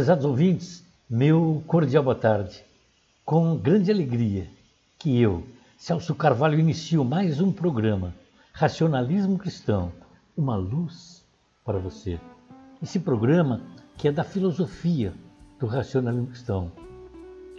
Prezados ouvintes, meu cordial boa tarde. Com grande alegria que eu, Celso Carvalho, inicio mais um programa, Racionalismo Cristão, uma luz para você. Esse programa que é da filosofia do racionalismo cristão.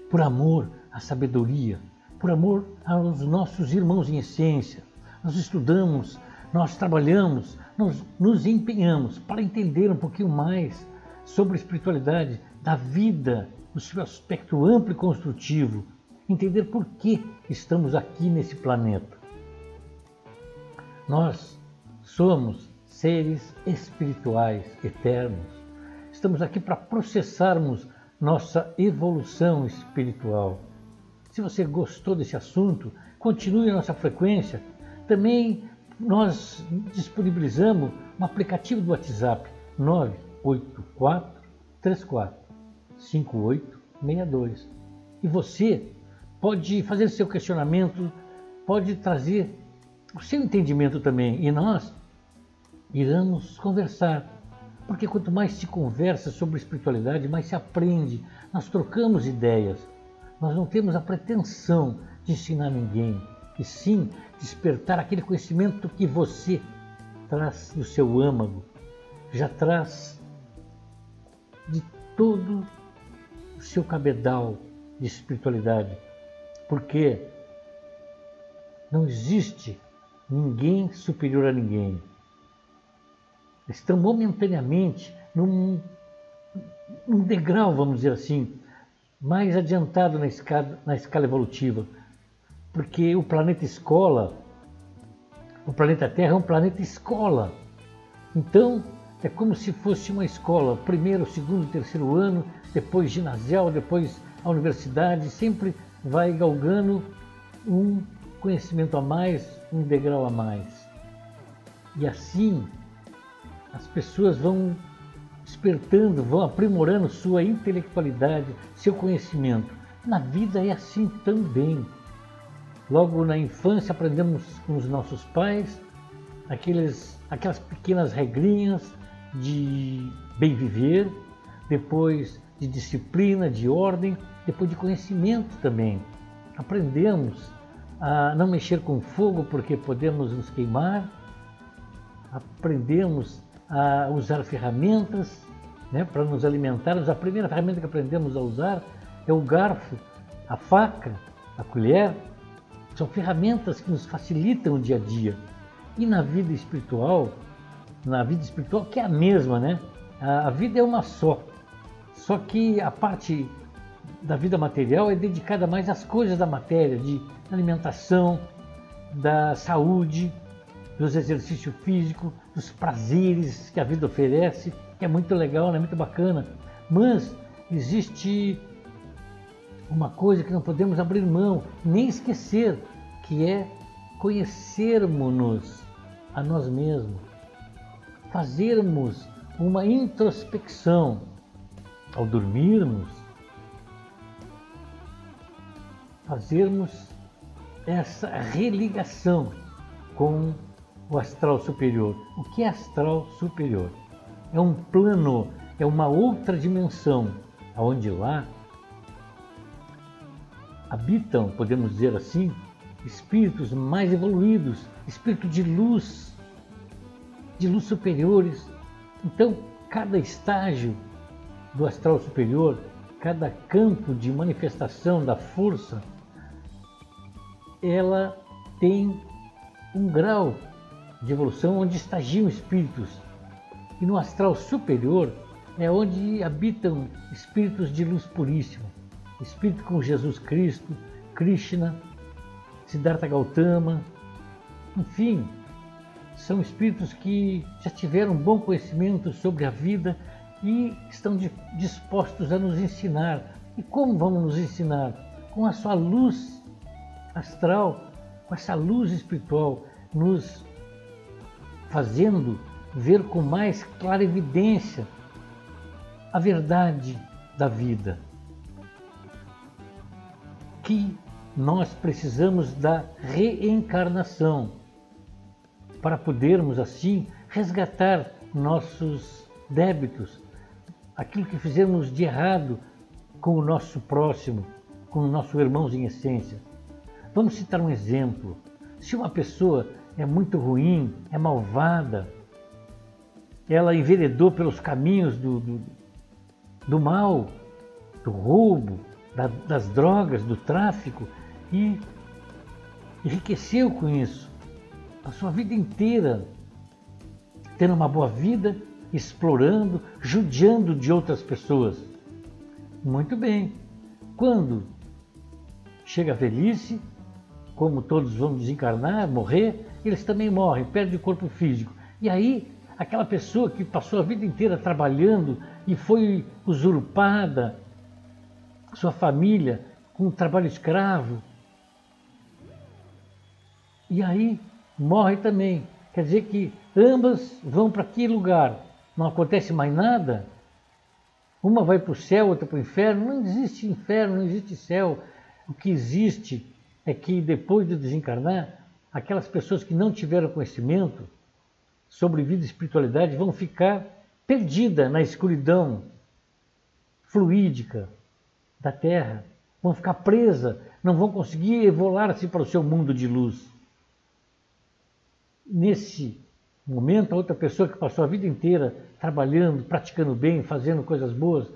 Por amor à sabedoria, por amor aos nossos irmãos em essência, nós estudamos, nós trabalhamos, nós nos empenhamos para entender um pouquinho mais sobre espiritualidade da vida, no seu aspecto amplo e construtivo, entender por que estamos aqui nesse planeta. Nós somos seres espirituais eternos. Estamos aqui para processarmos nossa evolução espiritual. Se você gostou desse assunto, continue a nossa frequência. Também nós disponibilizamos um aplicativo do WhatsApp 984 34 5862. E você pode fazer seu questionamento, pode trazer o seu entendimento também. E nós iremos conversar. Porque quanto mais se conversa sobre espiritualidade, mais se aprende. Nós trocamos ideias. Nós não temos a pretensão de ensinar ninguém, e sim despertar aquele conhecimento que você traz do seu âmago, já traz todo o seu cabedal de espiritualidade, porque não existe ninguém superior a ninguém. Estão momentaneamente num, num degrau, vamos dizer assim, mais adiantado na escala, na escala evolutiva, porque o planeta escola, o planeta Terra é um planeta escola. Então, é como se fosse uma escola, primeiro, segundo, terceiro ano, depois ginasial, depois a universidade, sempre vai galgando um conhecimento a mais, um degrau a mais. E assim as pessoas vão despertando, vão aprimorando sua intelectualidade, seu conhecimento. Na vida é assim também. Logo na infância aprendemos com os nossos pais aqueles, aquelas pequenas regrinhas de bem viver, depois de disciplina, de ordem, depois de conhecimento também. Aprendemos a não mexer com fogo porque podemos nos queimar, aprendemos a usar ferramentas né, para nos alimentarmos. A primeira ferramenta que aprendemos a usar é o garfo, a faca, a colher. São ferramentas que nos facilitam o dia a dia. E na vida espiritual, na vida espiritual, que é a mesma, né? A vida é uma só. Só que a parte da vida material é dedicada mais às coisas da matéria, de alimentação, da saúde, dos exercícios físicos, dos prazeres que a vida oferece, que é muito legal, é muito bacana. Mas existe uma coisa que não podemos abrir mão, nem esquecer, que é conhecermos-nos a nós mesmos, fazermos uma introspecção ao dormirmos, fazermos essa religação com o astral superior. O que é astral superior? É um plano, é uma outra dimensão, onde lá habitam, podemos dizer assim, espíritos mais evoluídos, espíritos de luz, de luz superiores. Então, cada estágio do astral superior, cada campo de manifestação da força, ela tem um grau de evolução onde estagiam espíritos. E no astral superior é onde habitam espíritos de luz puríssima, espírito com Jesus Cristo, Krishna, Siddhartha Gautama, enfim, são espíritos que já tiveram bom conhecimento sobre a vida e estão dispostos a nos ensinar. E como vamos nos ensinar? Com a sua luz astral, com essa luz espiritual, nos fazendo ver com mais clara evidência a verdade da vida. Que nós precisamos da reencarnação para podermos assim resgatar nossos débitos, aquilo que fizemos de errado com o nosso próximo, com o nosso irmão em essência. Vamos citar um exemplo. Se uma pessoa é muito ruim, é malvada, ela enveredou pelos caminhos do, do, do mal, do roubo, da, das drogas, do tráfico e enriqueceu com isso. A sua vida inteira tendo uma boa vida, explorando, judiando de outras pessoas. Muito bem. Quando chega a velhice, como todos vão desencarnar, morrer, eles também morrem, perdem o corpo físico. E aí, aquela pessoa que passou a vida inteira trabalhando e foi usurpada, sua família, com um trabalho escravo, e aí morre também. Quer dizer que ambas vão para que lugar? Não acontece mais nada? Uma vai para o céu, outra para o inferno. Não existe inferno, não existe céu. O que existe é que depois de desencarnar, aquelas pessoas que não tiveram conhecimento sobre vida e espiritualidade vão ficar perdidas na escuridão fluídica da Terra. Vão ficar presas, não vão conseguir evolar-se para o seu mundo de luz nesse momento, a outra pessoa que passou a vida inteira trabalhando, praticando bem, fazendo coisas boas,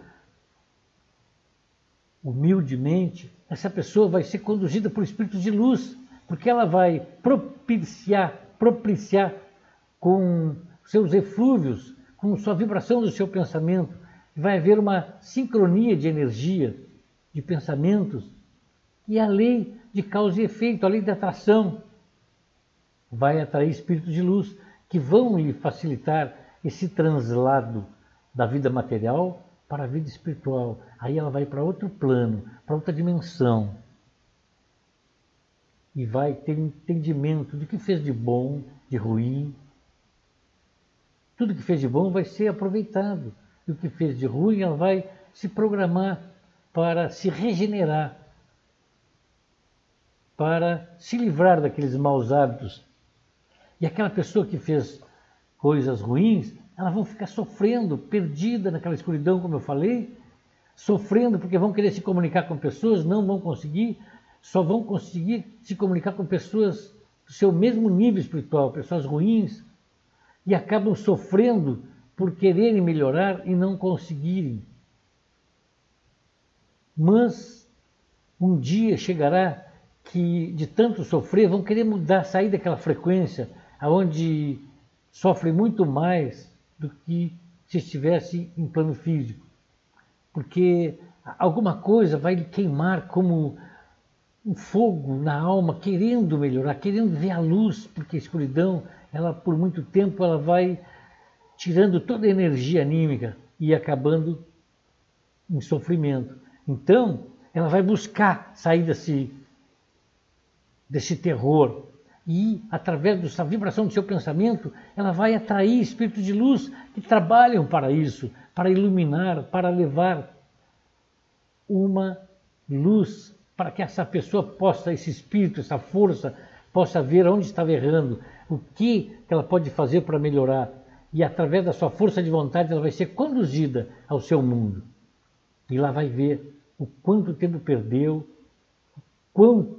humildemente, essa pessoa vai ser conduzida por espíritos de luz, porque ela vai propiciar, propiciar com seus eflúvios, com sua vibração do seu pensamento, vai haver uma sincronia de energia, de pensamentos, e a lei de causa e efeito, a lei da atração, vai atrair espíritos de luz que vão lhe facilitar esse translado da vida material para a vida espiritual. Aí ela vai para outro plano, para outra dimensão. E vai ter entendimento do que fez de bom, de ruim. Tudo que fez de bom vai ser aproveitado. E o que fez de ruim, ela vai se programar para se regenerar, para se livrar daqueles maus hábitos e aquela pessoa que fez coisas ruins, elas vão ficar sofrendo, perdida naquela escuridão, como eu falei, sofrendo porque vão querer se comunicar com pessoas, não vão conseguir, só vão conseguir se comunicar com pessoas do seu mesmo nível espiritual, pessoas ruins, e acabam sofrendo por quererem melhorar e não conseguirem. Mas um dia chegará que de tanto sofrer vão querer mudar, sair daquela frequência, onde sofre muito mais do que se estivesse em plano físico. Porque alguma coisa vai lhe queimar como um fogo na alma, querendo melhorar, querendo ver a luz, porque a escuridão, ela por muito tempo ela vai tirando toda a energia anímica e acabando em sofrimento. Então, ela vai buscar sair desse, desse terror, e, através da vibração do seu pensamento, ela vai atrair espíritos de luz que trabalham para isso, para iluminar, para levar uma luz para que essa pessoa possa, esse espírito, essa força, possa ver onde estava errando, o que ela pode fazer para melhorar. E através da sua força de vontade, ela vai ser conduzida ao seu mundo. E lá vai ver o quanto tempo perdeu, quão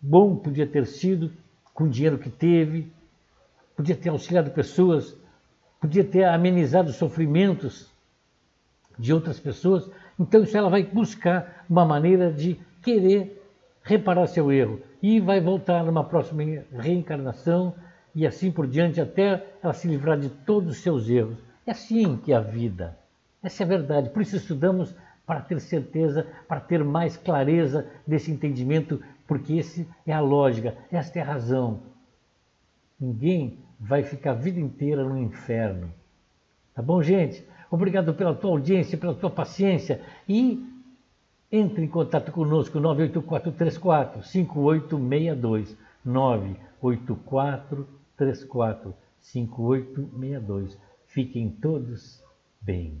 bom podia ter sido com o dinheiro que teve, podia ter auxiliado pessoas, podia ter amenizado os sofrimentos de outras pessoas. Então, isso ela vai buscar uma maneira de querer reparar seu erro e vai voltar numa próxima reencarnação e assim por diante até ela se livrar de todos os seus erros. É assim que é a vida. Essa é a verdade. Por isso estudamos para ter certeza, para ter mais clareza desse entendimento porque esse é a lógica, esta é a razão. Ninguém vai ficar a vida inteira no inferno. Tá bom, gente? Obrigado pela tua audiência, pela tua paciência e entre em contato conosco 98434 5862 98434 5862. Fiquem todos bem.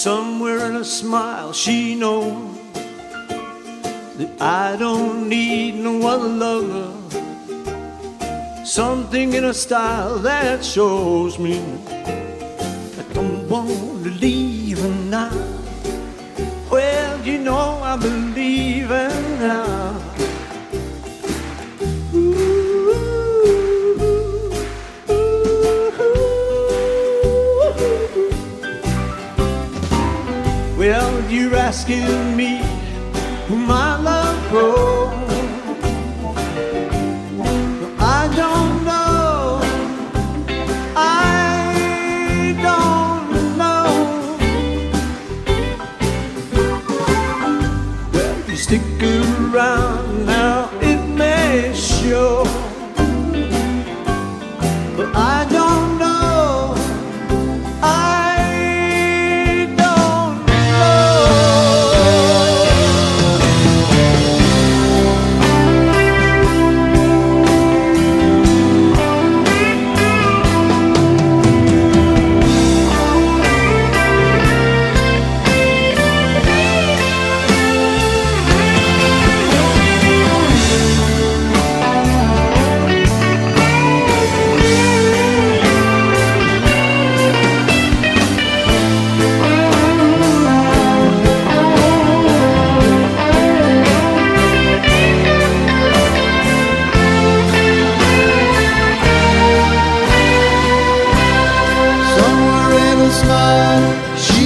somewhere in a smile she knows that I don't need no other lover. Something in her style that shows me I don't want asking me who my love for. I don't know. I don't know. Well, you stick around now, it may show. smile.